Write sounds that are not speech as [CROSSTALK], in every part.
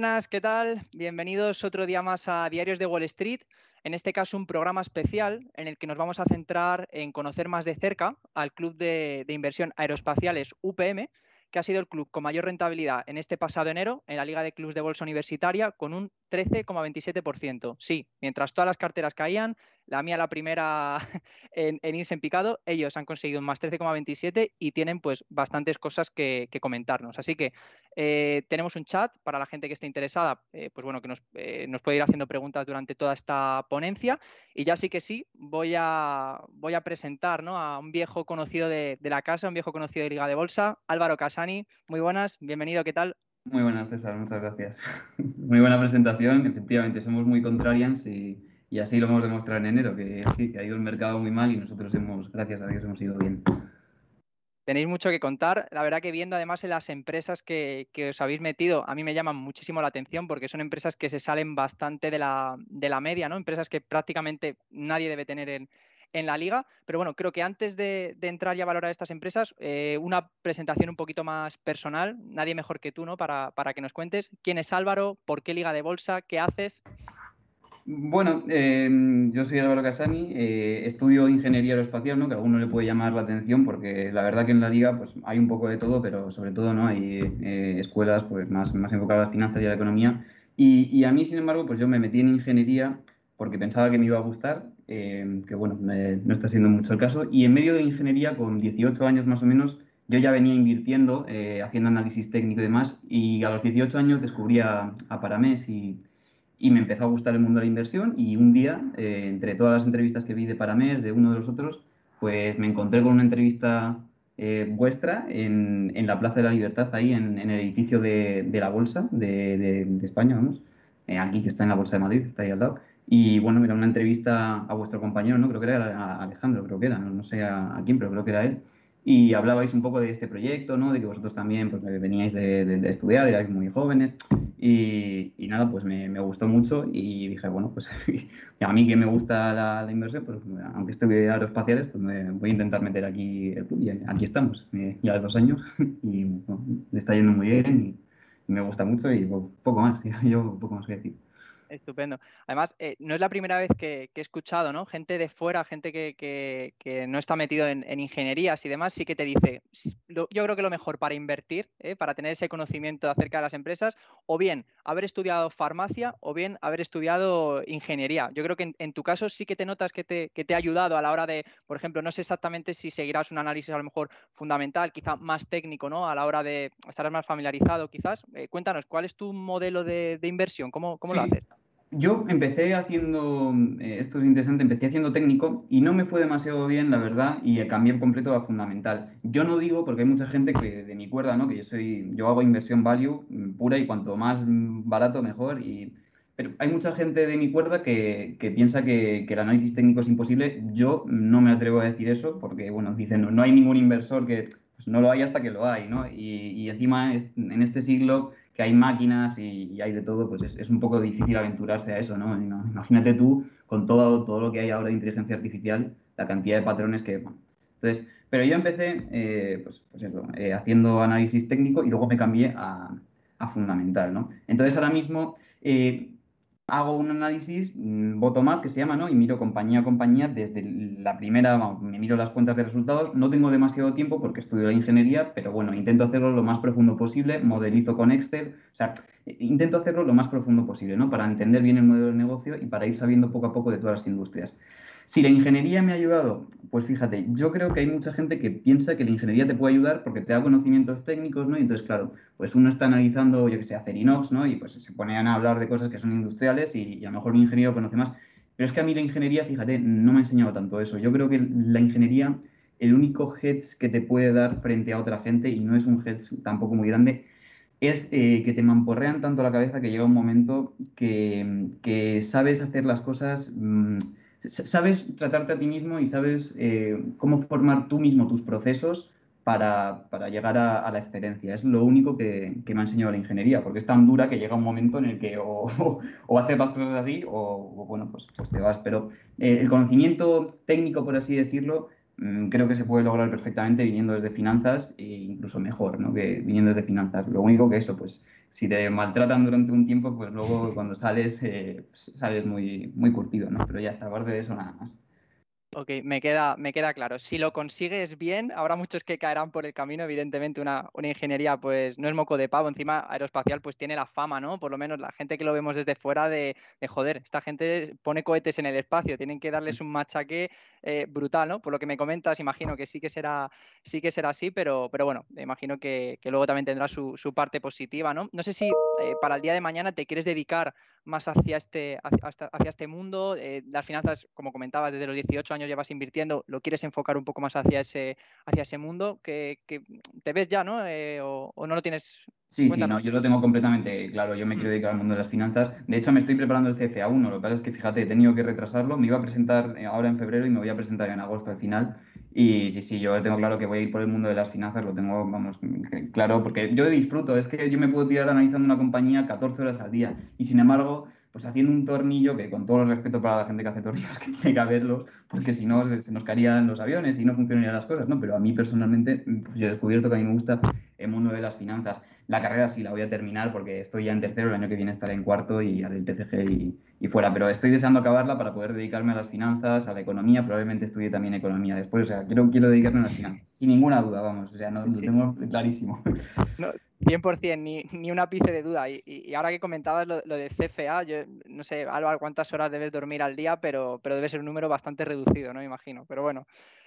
Buenas, ¿qué tal? Bienvenidos otro día más a Diarios de Wall Street. En este caso, un programa especial en el que nos vamos a centrar en conocer más de cerca al Club de, Inversión Aeroespaciales UPM, que ha sido el club con mayor rentabilidad en este pasado enero en la Liga de Clubs de Bolsa Universitaria, con un 13,27%. Sí, mientras todas las carteras caían, la mía la primera [LAUGHS] en, irse en picado, ellos han conseguido un más 13,27 y tienen pues bastantes cosas que, comentarnos. Así que eh, tenemos un chat para la gente que esté interesada, eh, pues bueno, que eh, nos, puede ir haciendo preguntas durante toda esta ponencia. Y ya sí que sí, voy a, a presentar a un viejo conocido de, de la casa, un viejo conocido de Liga de Bolsa, Álvaro Casani. Muy buenas, bienvenido, ¿qué tal? Muy buenas, César, muchas gracias. [LAUGHS] Muy buena presentación. Efectivamente, somos muy contrarians y, así lo hemos demostrado en enero, que sí, que ha ido el mercado muy mal y nosotros hemos, gracias a Dios, hemos ido bien. Tenéis mucho que contar. La verdad que viendo además en las empresas que, os habéis metido, a mí me llaman muchísimo la atención porque son empresas que se salen bastante de la, de la media, ¿no? Empresas que prácticamente nadie debe tener en, en la liga. Pero bueno, creo que antes de, entrar ya a valorar estas empresas, eh, una presentación un poquito más personal, nadie mejor que tú, ¿no? Para, que nos cuentes quién es Álvaro, por qué liga de bolsa, qué haces. Bueno, em, yo soy Álvaro Casani, eh, estudio ingeniería aeroespacial, ¿no? que a alguno le puede llamar la atención porque la verdad que en la liga pues, hay un poco de todo, pero sobre todo no hay eh, escuelas pues, más, más enfocadas a las finanzas y a la economía. Y, y, a mí, sin embargo, pues yo me metí en ingeniería porque pensaba que me iba a gustar Em, que bueno, no está siendo mucho el caso. Y en medio de ingeniería, con 18 años más o menos, yo ya venía invirtiendo, eh, haciendo análisis técnico y demás, y a los 18 años descubrí a, Paramés y, y, me empezó a gustar el mundo de la inversión y un día, eh, entre todas las entrevistas que vi de Paramés, de uno de los otros, pues me encontré con una entrevista eh, vuestra en, en, la Plaza de la Libertad, ahí en, el edificio de, de la Bolsa de, de, España, vamos, aquí que está en la Bolsa de Madrid, está ahí al lado. Y bueno, era una entrevista a vuestro compañero, ¿no? Creo que era a Alejandro, creo que era, no, sé a, quién, pero creo que era él. Y hablabais un poco de este proyecto, ¿no? De que vosotros también pues, veníais de, de, estudiar, erais muy jóvenes. Y, y nada, pues me, me, gustó mucho y dije, bueno, pues [LAUGHS] a mí que me gusta la, la inversión, pues aunque estudie aeroespaciales, pues me voy a intentar meter aquí el club. Y aquí estamos, eh, ya dos años [LAUGHS] y bueno, me está yendo muy bien y me gusta mucho y poco más, [LAUGHS] yo poco más que decir. Estupendo. Además, eh, no es la primera vez que, he escuchado, ¿no? Gente de fuera, gente que, no está metido en, ingenierías y demás, sí que te dice, yo creo que lo mejor para invertir, ¿eh? para tener ese conocimiento acerca de las empresas, o bien haber estudiado farmacia o bien haber estudiado ingeniería. Yo creo que en, tu caso sí que te notas que te, te, ha ayudado a la hora de, por ejemplo, no sé exactamente si seguirás un análisis a lo mejor fundamental, quizá más técnico, ¿no? A la hora de estar más familiarizado, quizás. Eh, cuéntanos, ¿cuál es tu modelo de, inversión? ¿Cómo, cómo lo haces? Yo empecé haciendo, eh, esto es interesante, empecé haciendo técnico y no me fue demasiado bien, la verdad, y cambié completo a fundamental. Yo no digo, porque hay mucha gente que de mi cuerda, ¿no? Que yo soy, yo hago inversión value mm, pura y cuanto más barato mejor. Y, pero hay mucha gente de mi cuerda que, que piensa que, que, el análisis técnico es imposible. Yo no me atrevo a decir eso porque, bueno, dicen, no, no hay ningún inversor que pues, no lo hay hasta que lo hay, ¿no? Y, y encima en este siglo que hay máquinas y, hay de todo, pues es, un poco difícil aventurarse a eso, ¿no? Imagínate tú, con todo, todo lo que hay ahora de inteligencia artificial, la cantidad de patrones que... entonces, pero yo empecé, eh, pues, pues eh, haciendo análisis técnico y luego me cambié a, a fundamental, ¿no? Entonces, ahora mismo, eh, hago un análisis mm, bottom-up que se llama, ¿no? Y miro compañía a compañía desde la primera, me miro las cuentas de resultados. No tengo demasiado tiempo porque estudio la ingeniería, pero bueno, intento hacerlo lo más profundo posible, modelizo con Excel, o sea, intento hacerlo lo más profundo posible, ¿no? Para entender bien el modelo de negocio y para ir sabiendo poco a poco de todas las industrias. Si la ingeniería me ha ayudado, pues fíjate, yo creo que hay mucha gente que piensa que la ingeniería te puede ayudar porque te da conocimientos técnicos, ¿no? Y entonces, claro, pues uno está analizando, yo que sé, Acerinox, ¿no? Y pues se ponen a hablar de cosas que son industriales y, a lo mejor un ingeniero conoce más. Pero es que a mí la ingeniería, fíjate, no me ha enseñado tanto eso. Yo creo que la ingeniería el único hedge que te puede dar frente a otra gente, y no es un hedge tampoco muy grande, es eh, que te mamporrean tanto la cabeza que llega un momento que, sabes hacer las cosas, mm, sabes tratarte a ti mismo y sabes eh, cómo formar tú mismo tus procesos para, llegar a, la excelencia. Es lo único que, me ha enseñado la ingeniería, porque es tan dura que llega un momento en el que o, [LAUGHS] o, haces las cosas así o, bueno, pues, pues, te vas. Pero eh, el conocimiento técnico, por así decirlo, Mm, creo que se puede lograr perfectamente viniendo desde finanzas e incluso mejor, ¿no? Que viniendo desde finanzas. Lo único que eso, pues, si te maltratan durante un tiempo, pues luego cuando sales, eh, pues, sales muy, muy curtido, ¿no? Pero ya está, aparte de eso, nada más. Ok, me queda, me queda claro. Si lo consigues bien, habrá muchos que caerán por el camino. Evidentemente, una, ingeniería, pues no es moco de pavo. Encima, aeroespacial, pues tiene la fama, ¿no? Por lo menos la gente que lo vemos desde fuera de, joder, esta gente pone cohetes en el espacio, tienen que darles un machaque eh, brutal, ¿no? Por lo que me comentas, imagino que sí que será, sí que será así, pero, pero bueno, imagino que, luego también tendrá su, parte positiva, ¿no? No sé si eh, para el día de mañana te quieres dedicar más hacia este, hacia, este mundo. Eh, las finanzas, como comentaba, desde los 18 años llevas invirtiendo, lo quieres enfocar un poco más hacia ese, hacia ese mundo, que, te ves ya, ¿no? Eh, o, no lo tienes. Sí, sí, no, yo lo tengo completamente claro. Yo me quiero mm. dedicar al mundo de las finanzas. De hecho, me estoy preparando el CFA1. Lo que pasa es que, fíjate, he tenido que retrasarlo. Me iba a presentar eh, ahora en febrero y me voy a presentar en agosto al final. Y sí, sí, yo tengo claro que voy a ir por el mundo de las finanzas, lo tengo, vamos, claro, porque yo disfruto, es que yo me puedo tirar analizando una compañía 14 horas al día y sin embargo, pues haciendo un tornillo, que con todo el respeto para la gente que hace tornillos, [LAUGHS] que tiene que haberlos, porque si no se, nos caerían los aviones y no funcionarían las cosas, ¿no? Pero a mí personalmente, pues yo he descubierto que a mí me gusta el mundo de las finanzas. La carrera sí la voy a terminar porque estoy ya en tercero, el año que viene estaré en cuarto y haré el TCG y, y, fuera, pero estoy deseando acabarla para poder dedicarme a las finanzas, a la economía, probablemente estudie también economía después, o sea, quiero, quiero dedicarme a las finanzas, sin ninguna duda, vamos, o sea, no, lo tengo clarísimo. 100%, ni, [LAUGHS] ni un ápice de duda. Y, ahora que comentabas lo, de CFA, yo no sé, Álvaro, cuántas horas debes dormir al día, pero, pero debe ser un número bastante reducido, ¿no? Me imagino. Pero bueno,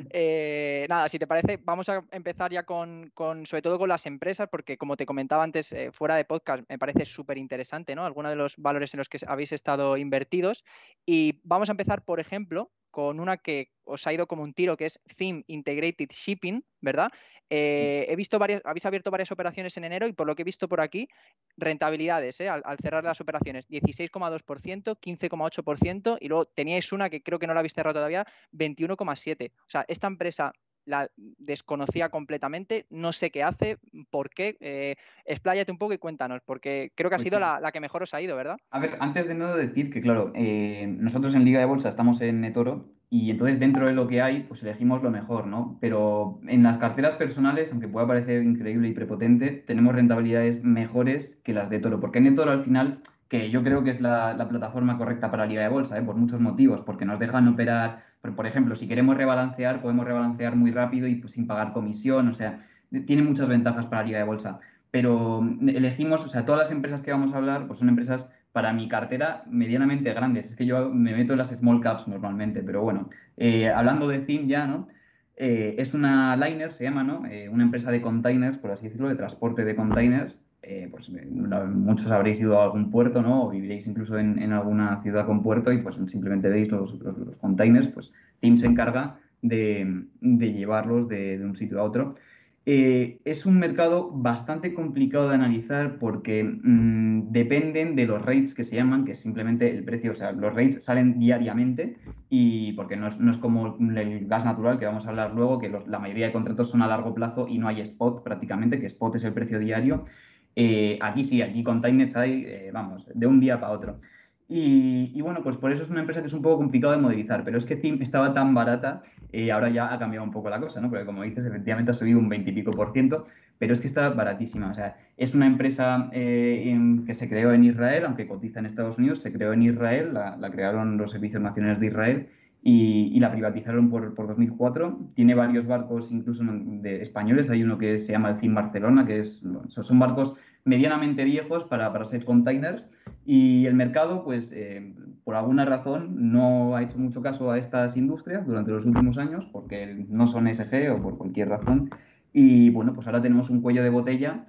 eh, nada, si te parece, vamos a empezar ya con, con, sobre todo con las empresas, porque como te comentaba antes, eh, fuera de podcast, me parece súper interesante, ¿no? Algunos de los valores en los que habéis estado invertidos. Y vamos a empezar, por ejemplo, con una que os ha ido como un tiro, que es Theme Integrated Shipping, ¿verdad? Eh, he visto varias, habéis abierto varias operaciones en enero y por lo que he visto por aquí, rentabilidades ¿eh? al, cerrar las operaciones, 16,2%, 15,8% y luego teníais una que creo que no la habéis cerrado todavía, 21,7%. O sea, esta empresa la desconocía completamente, no sé qué hace, por qué. Eh, expláyate un poco y cuéntanos, porque creo que ha pues sido la, que mejor os ha ido, ¿verdad? A ver, antes de nada decir que, claro, eh, nosotros en Liga de Bolsa estamos en Netoro y entonces dentro de lo que hay, pues elegimos lo mejor, ¿no? Pero en las carteras personales, aunque pueda parecer increíble y prepotente, tenemos rentabilidades mejores que las de Toro, porque en Netoro al final que yo creo que es la, plataforma correcta para Liga de Bolsa, ¿eh? por muchos motivos, porque nos dejan operar por ejemplo, si queremos rebalancear, podemos rebalancear muy rápido y pues, sin pagar comisión, o sea, tiene muchas ventajas para la liga de bolsa. Pero mm, elegimos, o sea, todas las empresas que vamos a hablar, pues son empresas para mi cartera medianamente grandes. Es que yo me meto en las small caps normalmente, pero bueno, eh, hablando de CIM ya, ¿no? Eh, es una liner, se llama, ¿no? Eh, una empresa de containers, por así decirlo, de transporte de containers, pues muchos habréis ido a algún puerto, ¿no? O viviréis incluso en, alguna ciudad con puerto y pues simplemente veis los, los, containers, pues Team se encarga de, llevarlos de, un sitio a otro. Eh, es un mercado bastante complicado de analizar porque mm, dependen de los rates que se llaman, que es simplemente el precio, o sea, los rates salen diariamente y porque no es, no es como el gas natural que vamos a hablar luego, que la mayoría de contratos son a largo plazo y no hay spot prácticamente, que spot es el precio diario. Eh, aquí sí, aquí con Timenet hay, eh, vamos, de un día para otro. Y, bueno, pues por eso es una empresa que es un poco complicado de modelizar, pero es que estaba tan barata, y ahora ya ha cambiado un poco la cosa, ¿no? Porque como dices, efectivamente ha subido un 20 y pico por ciento, pero es que está baratísima. O sea, es una empresa eh, que se creó en Israel, aunque cotiza en Estados Unidos, se creó en Israel, la, crearon los servicios nacionales de Israel y, la privatizaron por, por, 2004. Tiene varios barcos, incluso de españoles. Hay uno que se llama el CIM Barcelona, que es, son barcos medianamente viejos para, para ser containers. Y el mercado, pues, eh, por alguna razón, no ha hecho mucho caso a estas industrias durante los últimos años, porque no son SG o por cualquier razón. Y bueno, pues ahora tenemos un cuello de botella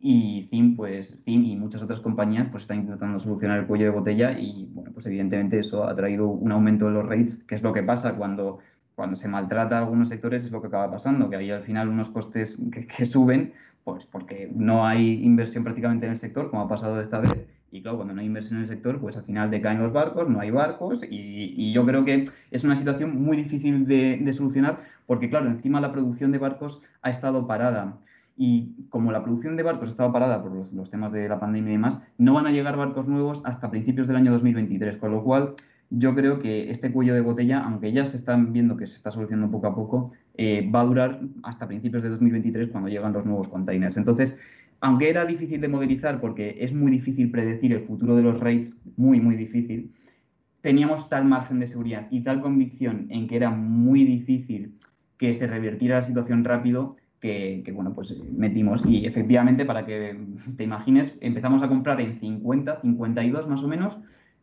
y CIM, pues CIM y muchas otras compañías pues están intentando solucionar el cuello de botella y bueno, pues evidentemente eso ha traído un aumento de los rates, que es lo que pasa cuando cuando se maltrata a algunos sectores es lo que acaba pasando, que hay al final unos costes que, suben, pues porque no hay inversión prácticamente en el sector, como ha pasado esta vez, y claro, cuando no hay inversión en el sector, pues al final decaen los barcos, no hay barcos, y, yo creo que es una situación muy difícil de, solucionar, porque claro, encima la producción de barcos ha estado parada. Y como la producción de barcos ha estado parada por los, temas de la pandemia y demás, no van a llegar barcos nuevos hasta principios del año 2023, con lo cual yo creo que este cuello de botella, aunque ya se están viendo que se está solucionando poco a poco, eh, va a durar hasta principios de 2023 cuando llegan los nuevos containers. Entonces, aunque era difícil de modelizar porque es muy difícil predecir el futuro de los rates, muy, muy difícil, teníamos tal margen de seguridad y tal convicción en que era muy difícil que se revirtiera la situación rápido que, bueno, pues metimos. Y efectivamente, para que te imagines, empezamos a comprar en 50, 52 más o menos,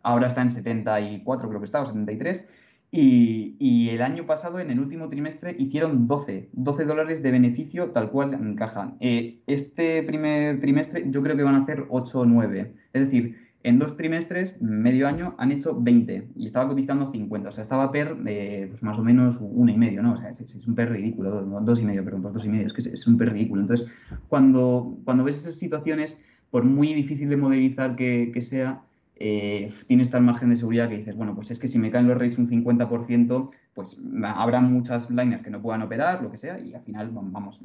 ahora está en 74, creo que está, o 73. Y, y, el año pasado, en el último trimestre, hicieron 12, 12 dólares de beneficio tal cual en caja. Eh, este primer trimestre yo creo que van a hacer 8 o 9. Es decir, en dos trimestres, medio año, han hecho 20 y estaba cotizando 50. O sea, estaba PER eh, más o menos uno y medio, ¿no? O sea, es, un PER ridículo, dos, y medio, perdón, dos y medio, es que es, un PER ridículo. Entonces, cuando, cuando ves esas situaciones, por muy difícil de modelizar que, sea, eh, tienes tal margen de seguridad que dices, bueno, pues es que si me caen los rates un 50%, pues habrá muchas líneas que no puedan operar, lo que sea, y al final, vamos,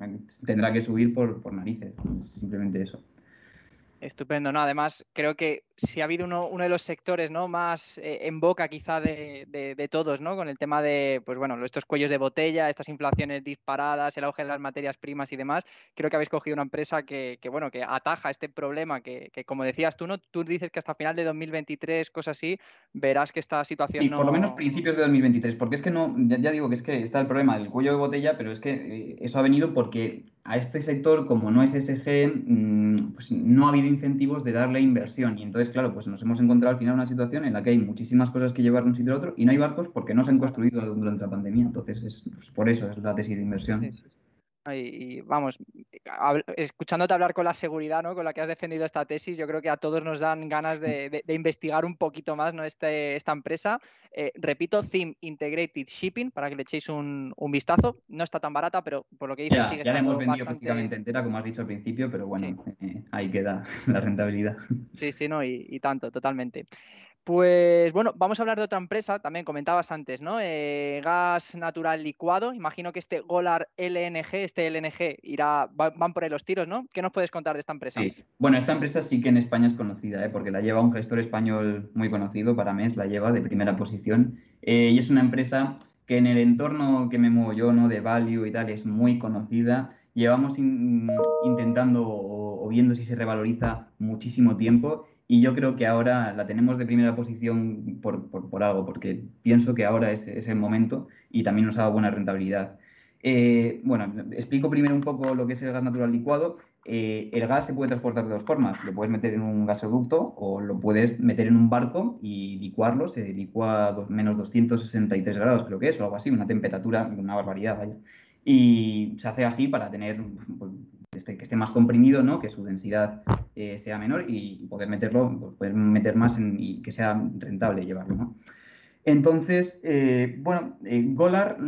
tendrá que subir por narices, simplemente eso. Estupendo, ¿no? Además, creo que si ha habido uno, uno de los sectores ¿no? más eh, en boca quizá de, de, todos, ¿no? Con el tema de, pues bueno, estos cuellos de botella, estas inflaciones disparadas, el auge de las materias primas y demás, creo que habéis cogido una empresa que, que bueno, que ataja este problema que, que, como decías tú, ¿no? Tú dices que hasta final de 2023, cosas así, verás que esta situación sí, por lo menos principios de 2023, porque es que no, ya, digo que es que está el problema del cuello de botella, pero es que eh, eso ha venido porque a este sector, como no es SG, mm, pues no ha habido incentivos de darle inversión. Y entonces, claro, pues nos hemos encontrado al final una situación en la que hay muchísimas cosas que llevar de un sitio a otro y no hay barcos porque no se han construido durante la pandemia. Entonces, es, pues por eso es la tesis de inversión. Y, vamos, escuchándote hablar con la seguridad ¿no? con la que has defendido esta tesis, yo creo que a todos nos dan ganas de, investigar un poquito más ¿no? este, esta empresa. Eh, repito, Theme Integrated Shipping, para que le echéis un, vistazo. No está tan barata, pero por lo que dices, sigue Ya la hemos vendido prácticamente entera, como has dicho al principio, pero bueno, eh, ahí queda [LAUGHS] la rentabilidad. Sí, sí, no, y, y tanto, totalmente. Pues bueno, vamos a hablar de otra empresa, también comentabas antes, ¿no? Eh, gas natural licuado. Imagino que este Golar LNG, este LNG, irá, van por ahí los tiros, ¿no? ¿Qué nos puedes contar de esta empresa? Sí, bueno, esta empresa sí que en España es conocida, ¿eh? porque la lleva un gestor español muy conocido, para MES, la lleva de primera posición. Eh, y es una empresa que en el entorno que me muevo yo, ¿no? De value y tal, es muy conocida. Llevamos intentando o viendo si se revaloriza muchísimo tiempo y yo creo que ahora la tenemos de primera posición por, por, algo, porque pienso que ahora es, es, el momento y también nos ha dado buena rentabilidad. Eh, bueno, explico primero un poco lo que es el gas natural licuado. Eh, el gas se puede transportar de dos formas. Lo puedes meter en un gasoducto o lo puedes meter en un barco y licuarlo. Se licua a menos 263 grados, creo que es, o algo así, una temperatura, una barbaridad, vaya. Y se hace así para tener pues, que esté más comprimido, ¿no? que su densidad eh, sea menor y poder meterlo, pues, poder meter más y que sea rentable llevarlo. Entonces, eh, bueno, eh, Golar,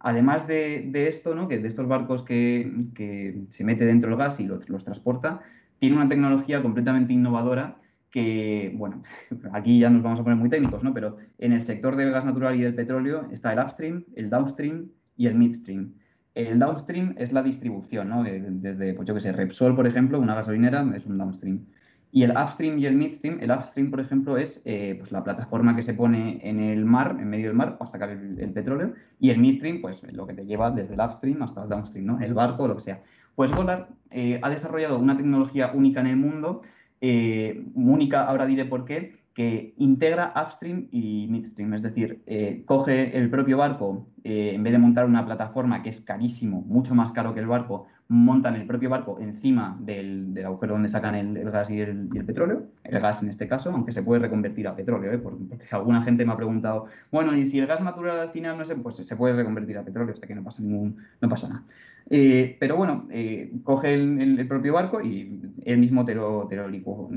además de, esto, ¿no? que de estos barcos que, se mete dentro del gas y los, los transporta, tiene una tecnología completamente innovadora que, bueno, [LAUGHS] aquí ya nos vamos a poner muy técnicos, ¿no? Pero en el sector del gas natural y del petróleo está el upstream, el downstream y el midstream. El downstream es la distribución, ¿no? Desde, pues yo que sé, Repsol, por ejemplo, una gasolinera es un downstream. Y el upstream y el midstream, el upstream, por ejemplo, es eh, pues la plataforma que se pone en el mar, en medio del mar, para sacar el, petróleo. Y el midstream, pues lo que te lleva desde el upstream hasta el downstream, ¿no? El barco, lo que sea. Pues Golar eh, ha desarrollado una tecnología única en el mundo, eh, única, ahora diré por qué, que integra upstream y midstream, es decir, eh, coge el propio barco, eh, en vez de montar una plataforma que es carísimo, mucho más caro que el barco, montan el propio barco encima del, agujero donde sacan el, gas y el, petróleo, el gas en este caso, aunque se puede reconvertir a petróleo, ¿eh? porque, alguna gente me ha preguntado, bueno, y si el gas natural al final no se, pues se puede reconvertir a petróleo, o sea que no pasa, ningún, no pasa nada. Eh, pero bueno, eh, coge el, propio barco y él mismo te lo, te lo o,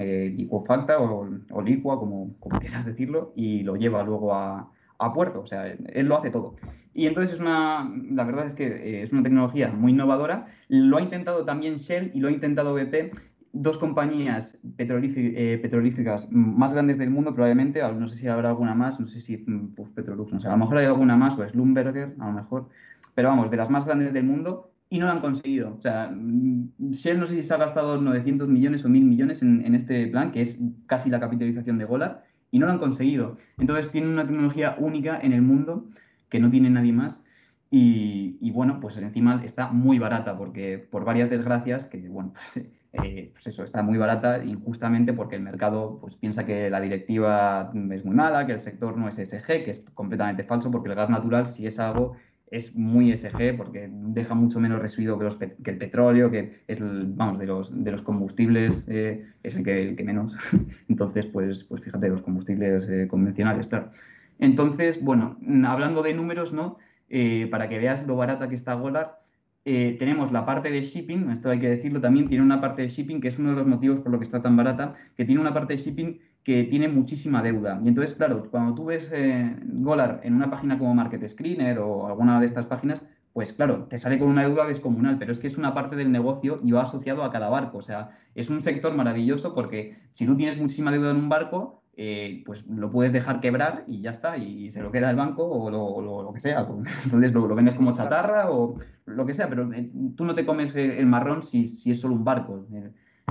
o, licua, como, como, quieras decirlo, y lo lleva luego a, a puerto, o sea, él lo hace todo. Y entonces es una, la verdad es que eh, es una tecnología muy innovadora. Lo ha intentado también Shell y lo ha intentado BP, dos compañías eh, petrolíferas más grandes del mundo, probablemente, no sé si habrá alguna más, no sé si pues, Petrolux, no sé, a lo mejor hay alguna más, o Slumberger, a lo mejor, pero vamos, de las más grandes del mundo, y no lo han conseguido. O sea, mm, Shell no sé si se ha gastado 900 millones o 1000 millones en, en este plan, que es casi la capitalización de Golar, y no lo han conseguido. Entonces tienen una tecnología única en el mundo que no tiene nadie más. Y, bueno, pues encima está muy barata, porque por varias desgracias, que bueno, [LAUGHS] eh, pues eso, está muy barata injustamente porque el mercado pues, piensa que la directiva es muy mala, que el sector no es SG, que es completamente falso, porque el gas natural si es algo es muy SG porque deja mucho menos residuo que, el petróleo, que es, vamos, de los, de los combustibles eh, es el que, que, menos. [LAUGHS] Entonces, pues, pues fíjate, los combustibles eh, convencionales, claro. Entonces, bueno, hablando de números, ¿no? Eh, para que veas lo barata que está Golar, tenemos la parte de shipping, esto hay que decirlo también, tiene una parte de shipping que es uno de los motivos por lo que está tan barata, que tiene una parte de shipping que tiene muchísima deuda. Y entonces, claro, cuando tú ves eh, Golar en una página como Market Screener o alguna de estas páginas, pues claro, te sale con una deuda descomunal, pero es que es una parte del negocio y va asociado a cada barco. O sea, es un sector maravilloso porque si tú tienes muchísima deuda en un barco, eh, pues lo puedes dejar quebrar y ya está, y, se lo queda el banco o lo, que sea. [LAUGHS] Entonces lo, vendes como chatarra o lo que sea, pero eh, tú no te comes el marrón si, si es solo un barco.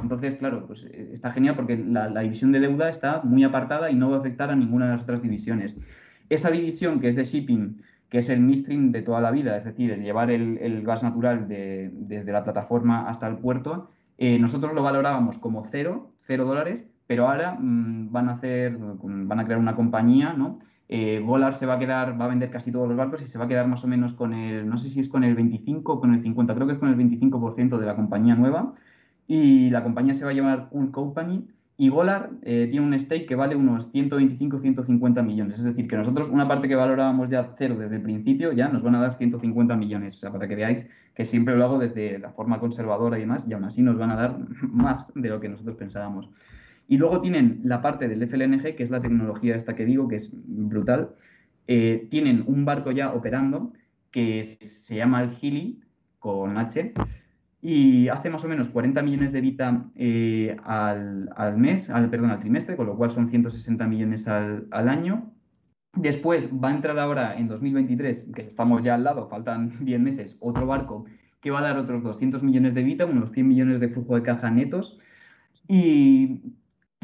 Entonces, claro, pues eh, está genial porque la, división de deuda está muy apartada y no va a afectar a ninguna de las otras divisiones. Esa división que es de shipping, que es el midstream de toda la vida, es decir, el llevar el, gas natural desde la plataforma hasta el puerto, eh, nosotros lo valorábamos como cero, cero dólares, pero ahora mm, van a hacer, van a crear una compañía, ¿no? Eh, se va a quedar, va a vender casi todos los barcos y se va a quedar más o menos con el, no sé si es con el 25 o con el 50, creo que es con el 25% de la compañía nueva y la compañía se va a llamar Cool Company y Golar eh, tiene un stake que vale unos 125-150 millones. Es decir, que nosotros una parte que valorábamos ya cero desde el principio, ya nos van a dar 150 millones. O sea, para que veáis que siempre lo hago desde la forma conservadora y demás, y aún así nos van a dar [LAUGHS] más de lo que nosotros pensábamos. Y luego tienen la parte del FLNG, que es la tecnología esta que digo, que es brutal. Eh, tienen un barco ya operando que se llama el Gili, con H, y hace más o menos 40 millones de Vita eh, al, mes, al, perdón, al trimestre, con lo cual son 160 millones al, año. Después va a entrar ahora en 2023, que estamos ya al lado, faltan 10 meses, otro barco que va a dar otros 200 millones de Vita, unos 100 millones de flujo de caja netos. Y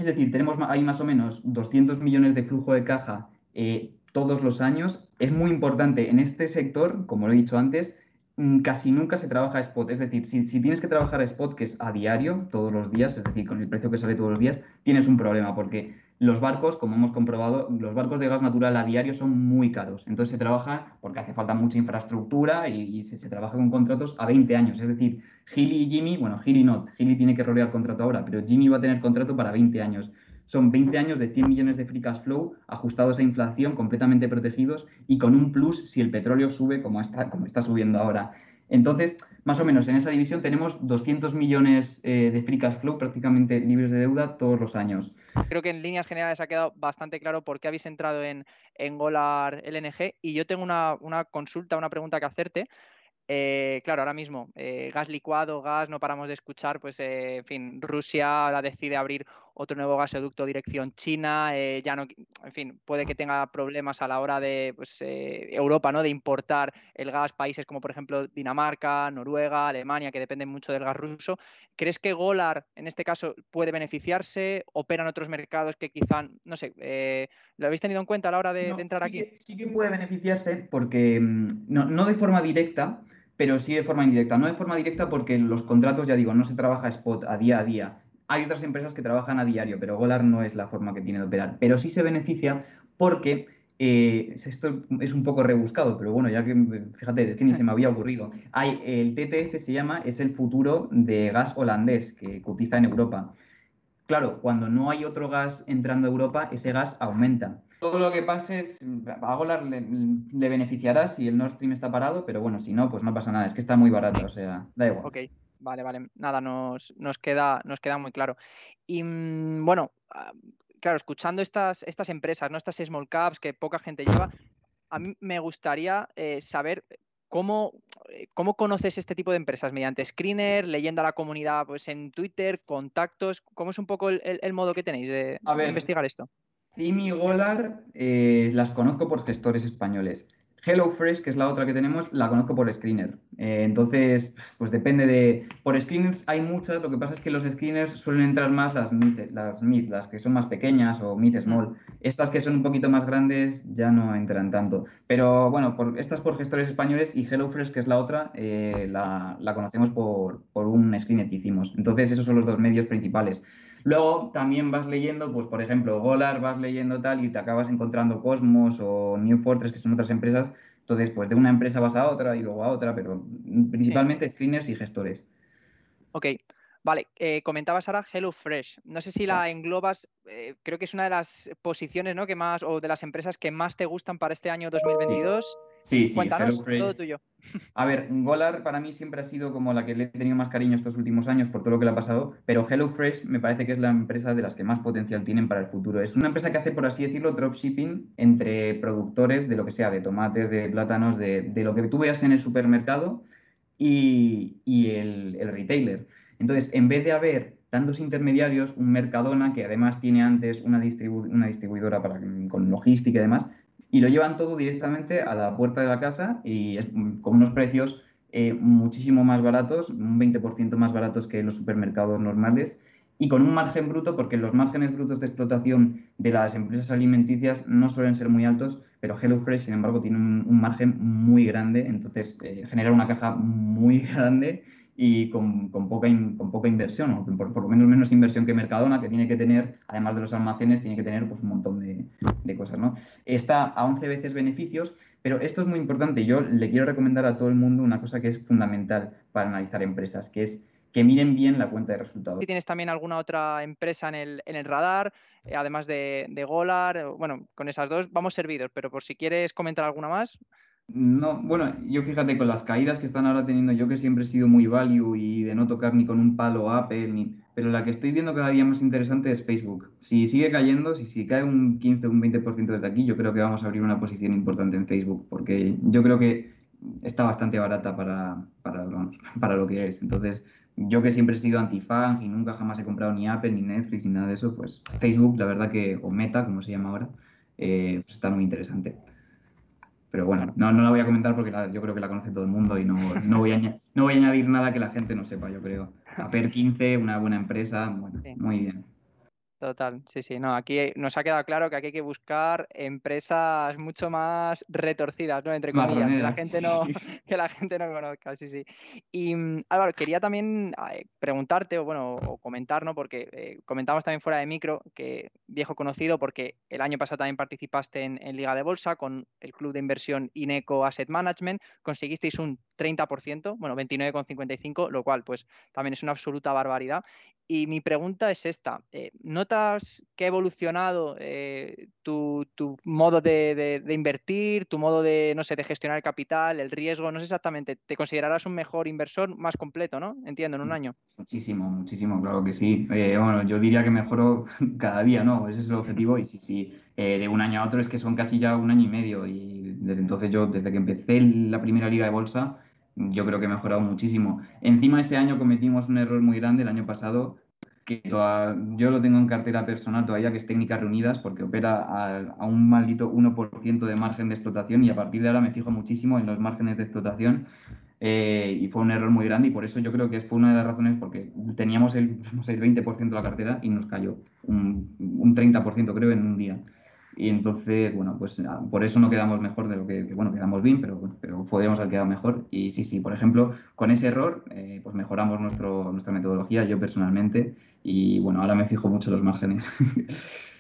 es decir, tenemos ahí más o menos 200 millones de flujo de caja eh, todos los años. Es muy importante en este sector, como lo he dicho antes, Mm, casi nunca se trabaja spot. Es decir, si, tienes que trabajar spot, que es a diario, todos los días, es decir, con el precio que sale todos los días, tienes un problema, porque los barcos, como hemos comprobado, los barcos de gas natural a diario son muy caros. Entonces se trabaja porque hace falta mucha infraestructura y, se, trabaja con contratos a 20 años. Es decir, Gili y Jimmy, bueno, Gili no, Gili tiene que rolear contrato ahora, pero Jimmy va a tener contrato para 20 años. Son 20 años de 100 millones de free cash flow ajustados a inflación, completamente protegidos y con un plus si el petróleo sube como está, como está subiendo ahora. Entonces, más o menos en esa división tenemos 200 millones eh, de free cash flow prácticamente libres de deuda todos los años. Creo que en líneas generales ha quedado bastante claro por qué habéis entrado en, en Golar LNG y yo tengo una, una consulta, una pregunta que hacerte. Eh, claro, ahora mismo, eh, gas licuado, gas, no paramos de escuchar, pues, en fin, Rusia decide abrir otro nuevo gasoducto dirección China, ya no, en fin, puede que tenga problemas a la hora de pues, Europa, ¿no? De importar el gas, países como por ejemplo Dinamarca, Noruega, Alemania, que dependen mucho del gas ruso. ¿Crees que Golar, en este caso, puede beneficiarse? ¿Operan otros mercados que quizá, no sé, lo habéis tenido en cuenta a la hora de, entrar aquí? sí que puede beneficiarse porque mm, no, no de forma directa, pero sí de forma indirecta. No de forma directa porque los contratos, ya digo, no se trabaja spot a día a día. Hay otras empresas que trabajan a diario, pero Golar no es la forma que tiene de operar. Pero sí se beneficia porque eh, esto es un poco rebuscado, pero bueno, ya que fíjate, es que ni se me había ocurrido. Hay, el TTF se llama, es el futuro de gas holandés que cotiza en Europa. Claro, cuando no hay otro gas entrando a Europa, ese gas aumenta todo lo que pase a Golar le, beneficiará si el Nord Stream está parado, pero bueno, si no, pues no pasa nada, es que está muy barato, o sea, da igual. Ok, vale, vale, nada, nos, nos, queda, nos queda muy claro. Y mm, bueno, ah, claro, escuchando estas, estas empresas, ¿no? estas small caps que poca gente lleva, a mí me gustaría saber ¿Cómo, ¿Cómo, conoces este tipo de empresas? ¿Mediante screener, leyendo a la comunidad pues, en Twitter, contactos? ¿Cómo es un poco el, modo que tenéis de, investigar esto? Cimi Golar las conozco por gestores españoles. HelloFresh, que es la otra que tenemos, la conozco por screener. Eh, entonces, pues depende de... Por screeners hay muchas, lo que pasa es que los screeners suelen entrar más las las, mid, las que son más pequeñas o mid small. Estas que son un poquito más grandes ya no entran tanto. Pero bueno, por, estas por gestores españoles y HelloFresh, que es la otra, eh, la, la, conocemos por, por un screener que hicimos. Entonces, esos son los dos medios principales. Luego también vas leyendo, pues por ejemplo, Golar, vas leyendo tal y te acabas encontrando Cosmos o New Fortress, que son otras empresas. Entonces, pues de una empresa vas a otra y luego a otra, pero principalmente screeners y gestores. Ok, Vale, eh, comentabas ahora HelloFresh. No sé si la englobas, eh, creo que es una de las posiciones ¿no? que más, o de las empresas que más te gustan para este año 2022. Sí, sí, HelloFresh. tuyo. A ver, Golar para mí siempre ha sido como la que le he tenido más cariño estos últimos años por todo lo que le ha pasado, pero HelloFresh me parece que es la empresa de las que más potencial tienen para el futuro. Es una empresa que hace, por así decirlo, dropshipping entre productores de lo que sea, de tomates, de plátanos, de, lo que tú veas en el supermercado y, el, retailer. Entonces, en vez de haber tantos intermediarios, un Mercadona que además tiene antes una, distribuidora para, con logística y demás, y lo llevan todo directamente a la puerta de la casa y es con unos precios eh, muchísimo más baratos, un 20% más baratos que los supermercados normales y con un margen bruto, porque los márgenes brutos de explotación de las empresas alimenticias no suelen ser muy altos, pero HelloFresh, sin embargo, tiene un, margen muy grande, entonces eh, genera una caja muy [LAUGHS] grande y con, poca, con poca inversión, o por, lo menos menos inversión que Mercadona, que tiene que tener, además de los almacenes, tiene que tener pues, un montón de, cosas. ¿no? Está a 11 veces beneficios, pero esto es muy importante. Yo le quiero recomendar a todo el mundo una cosa que es fundamental para analizar empresas, que es que miren bien la cuenta de resultados. Si tienes también alguna otra empresa en el, en el radar, eh, además de, de Golar, bueno, con esas dos vamos servidos, pero por si quieres comentar alguna más. No, bueno, yo fíjate con las caídas que están ahora teniendo, yo que siempre he sido muy value y de no tocar ni con un palo Apple, ni, pero la que estoy viendo cada día más interesante es Facebook. Si sigue cayendo, si, si cae un 15 o un 20% desde aquí, yo creo que vamos a abrir una posición importante en Facebook, porque yo creo que está bastante barata para, [LAUGHS] para, lo que es. Entonces, yo que siempre he sido anti-fan y nunca jamás he comprado ni Apple, ni Netflix, ni nada de eso, pues Facebook, la verdad que, o Meta, como se llama ahora, eh, pues está muy interesante. Pero bueno, no, no la voy a comentar porque yo creo que la conoce todo el mundo y no, no, voy a, no voy a añadir nada que la gente no sepa, yo creo. [LAUGHS] Per 15, una buena empresa, bueno, muy bien. Total, sí, sí. No, aquí nos ha quedado claro que aquí hay que buscar empresas mucho más retorcidas, ¿no? Entre comillas, que la gente no, [LAUGHS] que la gente no conozca, sí, sí. Y mm, Álvaro, quería también eh, preguntarte, o bueno, o comentar, ¿no? Porque eh, comentamos también fuera de micro que viejo conocido, porque el año pasado también participaste en, en Liga de Bolsa con el club de inversión Ineco Asset Management, conseguisteis un 30%, bueno, 29,55, lo cual pues también es una absoluta barbaridad. Y mi pregunta es esta, eh, ¿notas que ha evolucionado eh, tu, modo de, invertir, tu modo de, no sé, de gestionar el capital, el riesgo? No sé exactamente, ¿te considerarás un mejor inversor más completo, no? Entiendo, en un año. Muchísimo, muchísimo, claro que sí. Eh, bueno, yo diría que mejoro [LAUGHS] cada día, ¿no? Ese es el objetivo y sí, sí, de un año a otro es que son casi ya un año y medio y desde entonces yo, desde que empecé la primera liga de bolsa, yo creo que he mejorado muchísimo. Encima ese año cometimos un error muy grande el año pasado, que yo lo tengo en cartera personal todavía, que es técnicas reunidas, porque opera a, un maldito 1% de margen de explotación y a partir de ahora me fijo muchísimo en los márgenes de explotación eh, y fue un error muy grande y por eso yo creo que fue una de las razones porque teníamos el, el 20% de la cartera y nos cayó un, un 30% creo en un día. Y entonces, bueno, pues por eso no quedamos mejor de lo que, bueno, quedamos bien, pero, pero podríamos haber quedado mejor. Y sí, sí, por ejemplo, con ese error, eh, pues mejoramos nuestro, nuestra metodología, yo personalmente, y bueno, ahora me fijo mucho en los márgenes. [LAUGHS]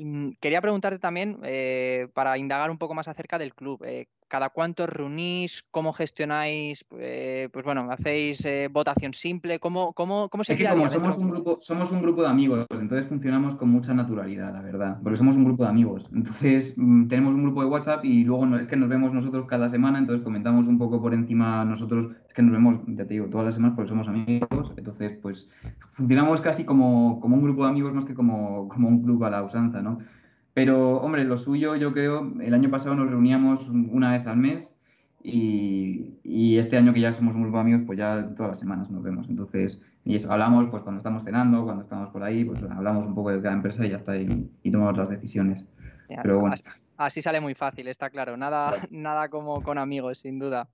Mm, quería preguntarte también, eh, para indagar un poco más acerca del club, eh, ¿cada cuánto reunís? ¿Cómo gestionáis? Eh, pues bueno, ¿hacéis votación simple? ¿Cómo, cómo, cómo se Es que como somos un, grupo, somos un grupo de amigos, entonces funcionamos con mucha naturalidad, la verdad, porque somos un grupo de amigos. Entonces [LAUGHS] mm, tenemos un grupo de WhatsApp y luego no, es que nos vemos nosotros cada semana, entonces comentamos un poco por encima nosotros, es que nos vemos, ya te digo, todas las semanas porque somos amigos, entonces pues funcionamos casi como, como un grupo de amigos más que como, como un club a la usanza, ¿no? Pero, hombre, lo suyo yo creo, el año pasado nos reuníamos una vez al mes y, este año que ya somos muy amigos, pues ya todas las semanas nos vemos. Entonces, y eso, hablamos pues cuando estamos cenando, cuando estamos por ahí, pues hablamos un poco de cada empresa y ya está, y, tomamos las decisiones. Pero bueno. Así sale muy fácil, está claro. Nada, [LAUGHS] nada como con amigos, sin duda.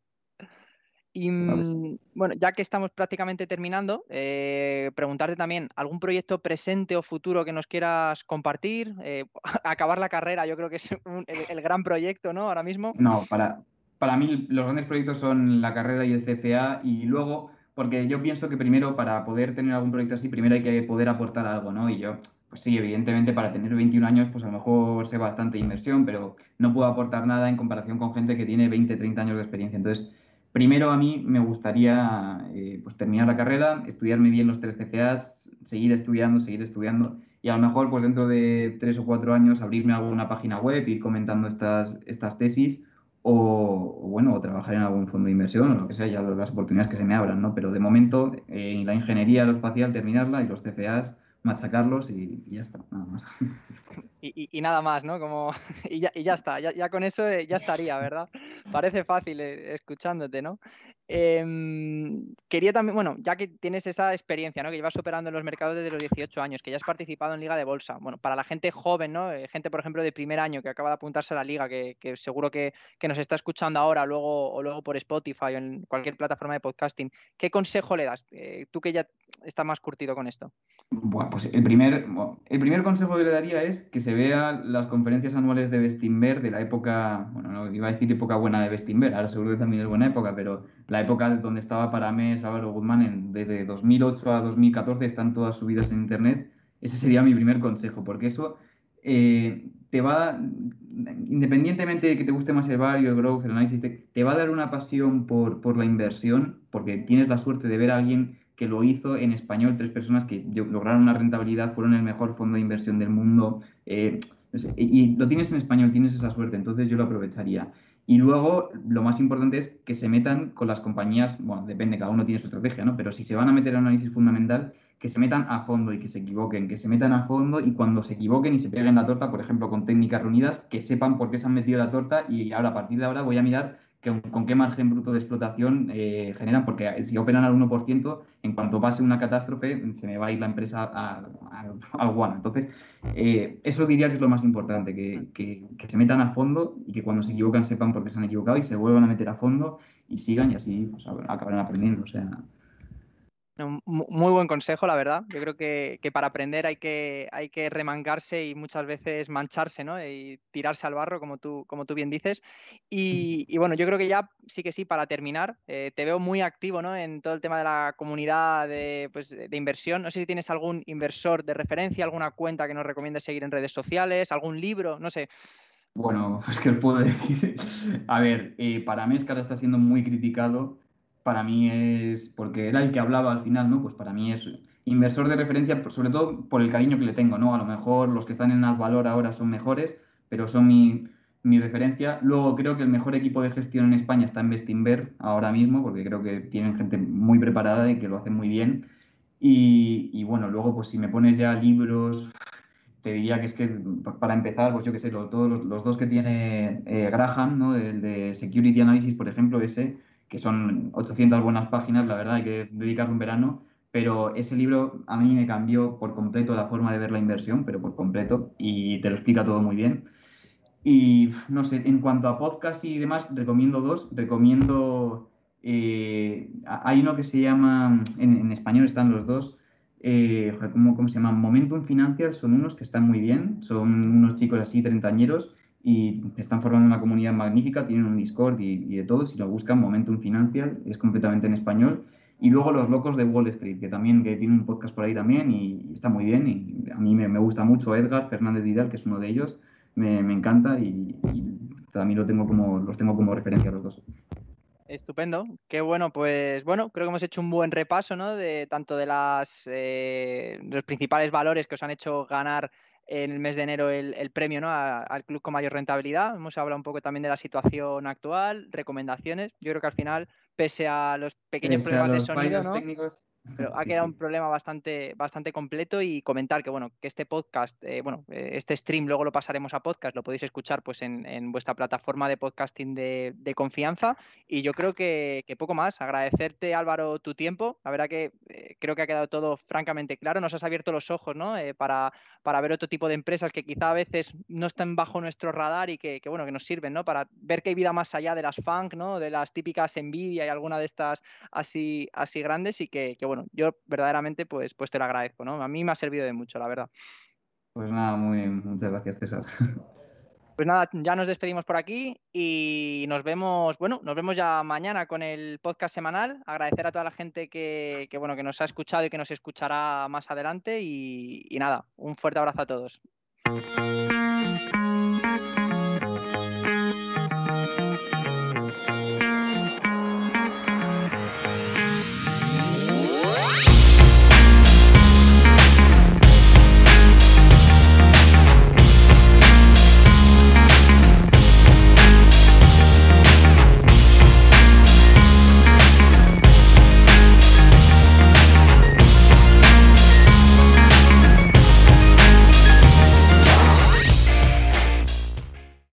Y mm, bueno, ya que estamos prácticamente terminando, eh, preguntarte también, ¿algún proyecto presente o futuro que nos quieras compartir? Eh, [LAUGHS] acabar la carrera, yo creo que es el, gran proyecto, ¿no? Ahora mismo. No, para, para mí los grandes proyectos son la carrera y el CFA y luego, porque yo pienso que primero para poder tener algún proyecto así, primero hay que poder aportar algo, ¿no? Y yo, pues sí, evidentemente para tener 21 años, pues a lo mejor sé bastante inversión, pero no puedo aportar nada en comparación con gente que tiene 20, 30 años de experiencia. Entonces, Primero a mí me gustaría eh, pues terminar la carrera, estudiarme bien los tres CFAs, seguir estudiando, seguir estudiando y a lo mejor pues dentro de tres o cuatro años abrirme alguna página web, ir comentando estas, estas tesis o, bueno, o trabajar en algún fondo de inversión o lo que sea, ya las oportunidades que se me abran, ¿no? Pero de momento en eh, la ingeniería aeroespacial terminarla y los CFAs machacarlos y, ya está, nada más. [LAUGHS] Y, nada más, ¿no? Como, [LAUGHS] y, ya, está, ya, con eso eh, ya estaría, ¿verdad? Parece fácil eh, escuchándote, ¿no? Em, quería también, bueno, ya que tienes esa experiencia, ¿no? Que llevas operando en los mercados desde los 18 años, que ya has participado en Liga de Bolsa. Bueno, para la gente joven, ¿no? Eh, gente, por ejemplo, de primer año que acaba de apuntarse a la liga, que, seguro que, nos está escuchando ahora luego, o luego por Spotify o en cualquier plataforma de podcasting, ¿qué consejo le das? tú que ya estás más curtido con esto. Bueno, pues el primer, el primer consejo que le daría es que se vea las conferencias anuales de Bestinver de la época, bueno, no iba a decir época buena de Bestinver, ahora seguro que también es buena época, pero la época donde estaba para mí Álvaro Guzmán, en, desde 2008 a 2014 están todas subidas en Internet, ese sería mi primer consejo, porque eso eh, te va, independientemente de que te guste más el value, el growth, el análisis, te, te va a dar una pasión por, por la inversión, porque tienes la suerte de ver a alguien que lo hizo en español, tres personas que lograron una rentabilidad, fueron el mejor fondo de inversión del mundo. Eh, y lo tienes en español, tienes esa suerte, entonces yo lo aprovecharía. Y luego, lo más importante es que se metan con las compañías, bueno, depende, cada uno tiene su estrategia, ¿no? Pero si se van a meter en análisis fundamental, que se metan a fondo y que se equivoquen, que se metan a fondo y cuando se equivoquen y se peguen la torta, por ejemplo, con técnicas reunidas, que sepan por qué se han metido la torta y ahora, a partir de ahora, voy a mirar con qué margen bruto de explotación eh, generan, porque si operan al 1%, en cuanto pase una catástrofe, se me va a ir la empresa al guano. Entonces, eh, eso diría que es lo más importante, que, que, se metan a fondo y que cuando se equivocan sepan por qué se han equivocado y se vuelvan a meter a fondo y sigan y así pues, acabarán aprendiendo. O sea, muy buen consejo, la verdad. Yo creo que, para aprender hay que, hay que remangarse y muchas veces mancharse, ¿no? Y tirarse al barro, como tú, como tú bien dices. Y, bueno, yo creo que ya sí que sí, para terminar, eh, te veo muy activo, ¿no? En todo el tema de la comunidad de, pues, de inversión. No sé si tienes algún inversor de referencia, alguna cuenta que nos recomiendes seguir en redes sociales, algún libro, no sé. Bueno, [LAUGHS] pues que os puedo decir. A ver, eh, para mí es que ahora está siendo muy criticado para mí es, porque era el que hablaba al final, ¿no? Pues para mí es inversor de referencia, sobre todo por el cariño que le tengo, ¿no? A lo mejor los que están en Advalor ahora son mejores, pero son mi, mi referencia. Luego creo que el mejor equipo de gestión en España está en Bestinver ahora mismo, porque creo que tienen gente muy preparada y que lo hacen muy bien. Y, y bueno, luego pues si me pones ya libros, te diría que es que para empezar, pues yo qué sé, todos los, los, dos que tiene eh, Graham, ¿no? El de Security Analysis, por ejemplo, ese que son 800 buenas páginas, la verdad, hay que dedicarle un verano, pero ese libro a mí me cambió por completo la forma de ver la inversión, pero por completo, y te lo explica todo muy bien. Y no sé, en cuanto a podcast y demás, recomiendo dos. Recomiendo. Eh, hay uno que se llama. En, español están los dos. Eh, ¿cómo, ¿Cómo se llama? Momentum Financial son unos que están muy bien. Son unos chicos así, treintañeros, y están formando una comunidad magnífica, tienen un Discord y, de todo, si lo buscan, Momentum Financial, es completamente en español. Y luego Los Locos de Wall Street, que también que tiene un podcast por ahí también y, está muy bien. Y a mí me, gusta mucho Edgar Fernández Vidal, que es uno de ellos, me, encanta y, también lo tengo como, los tengo como referencia los dos. Estupendo, qué bueno, pues bueno, creo que hemos hecho un buen repaso, ¿no? De tanto de las eh, los principales valores que os han hecho ganar en el mes de enero el, premio ¿no? al club con mayor rentabilidad. Hemos hablado un poco también de la situación actual, recomendaciones. Yo creo que al final, pese a los pequeños problemas de sonido, Pero ha quedado un problema bastante, bastante completo y comentar que bueno, que este podcast, eh, bueno, eh, este stream luego lo pasaremos a podcast, lo podéis escuchar pues en, vuestra plataforma de podcasting de, confianza. Y yo creo que, poco más. Agradecerte, Álvaro, tu tiempo. La verdad que eh, creo que ha quedado todo francamente claro. Nos has abierto los ojos, ¿no? para, para ver otro tipo de empresas que quizá a veces no están bajo nuestro radar y que, bueno, que nos sirven, ¿no? Para ver que hay vida más allá de las funk, ¿no? De las típicas Nvidia y alguna de estas así, así grandes y que, que bueno, yo verdaderamente pues, pues te lo agradezco, ¿no? A mí me ha servido de mucho, la verdad. Pues nada, muy muchas gracias, César. [LAUGHS] Pues nada, ya nos despedimos por aquí y nos vemos, bueno, nos vemos ya mañana con el podcast semanal. Agradecer a toda la gente que, bueno, que nos ha escuchado y que nos escuchará más adelante y, y nada, un fuerte abrazo a todos.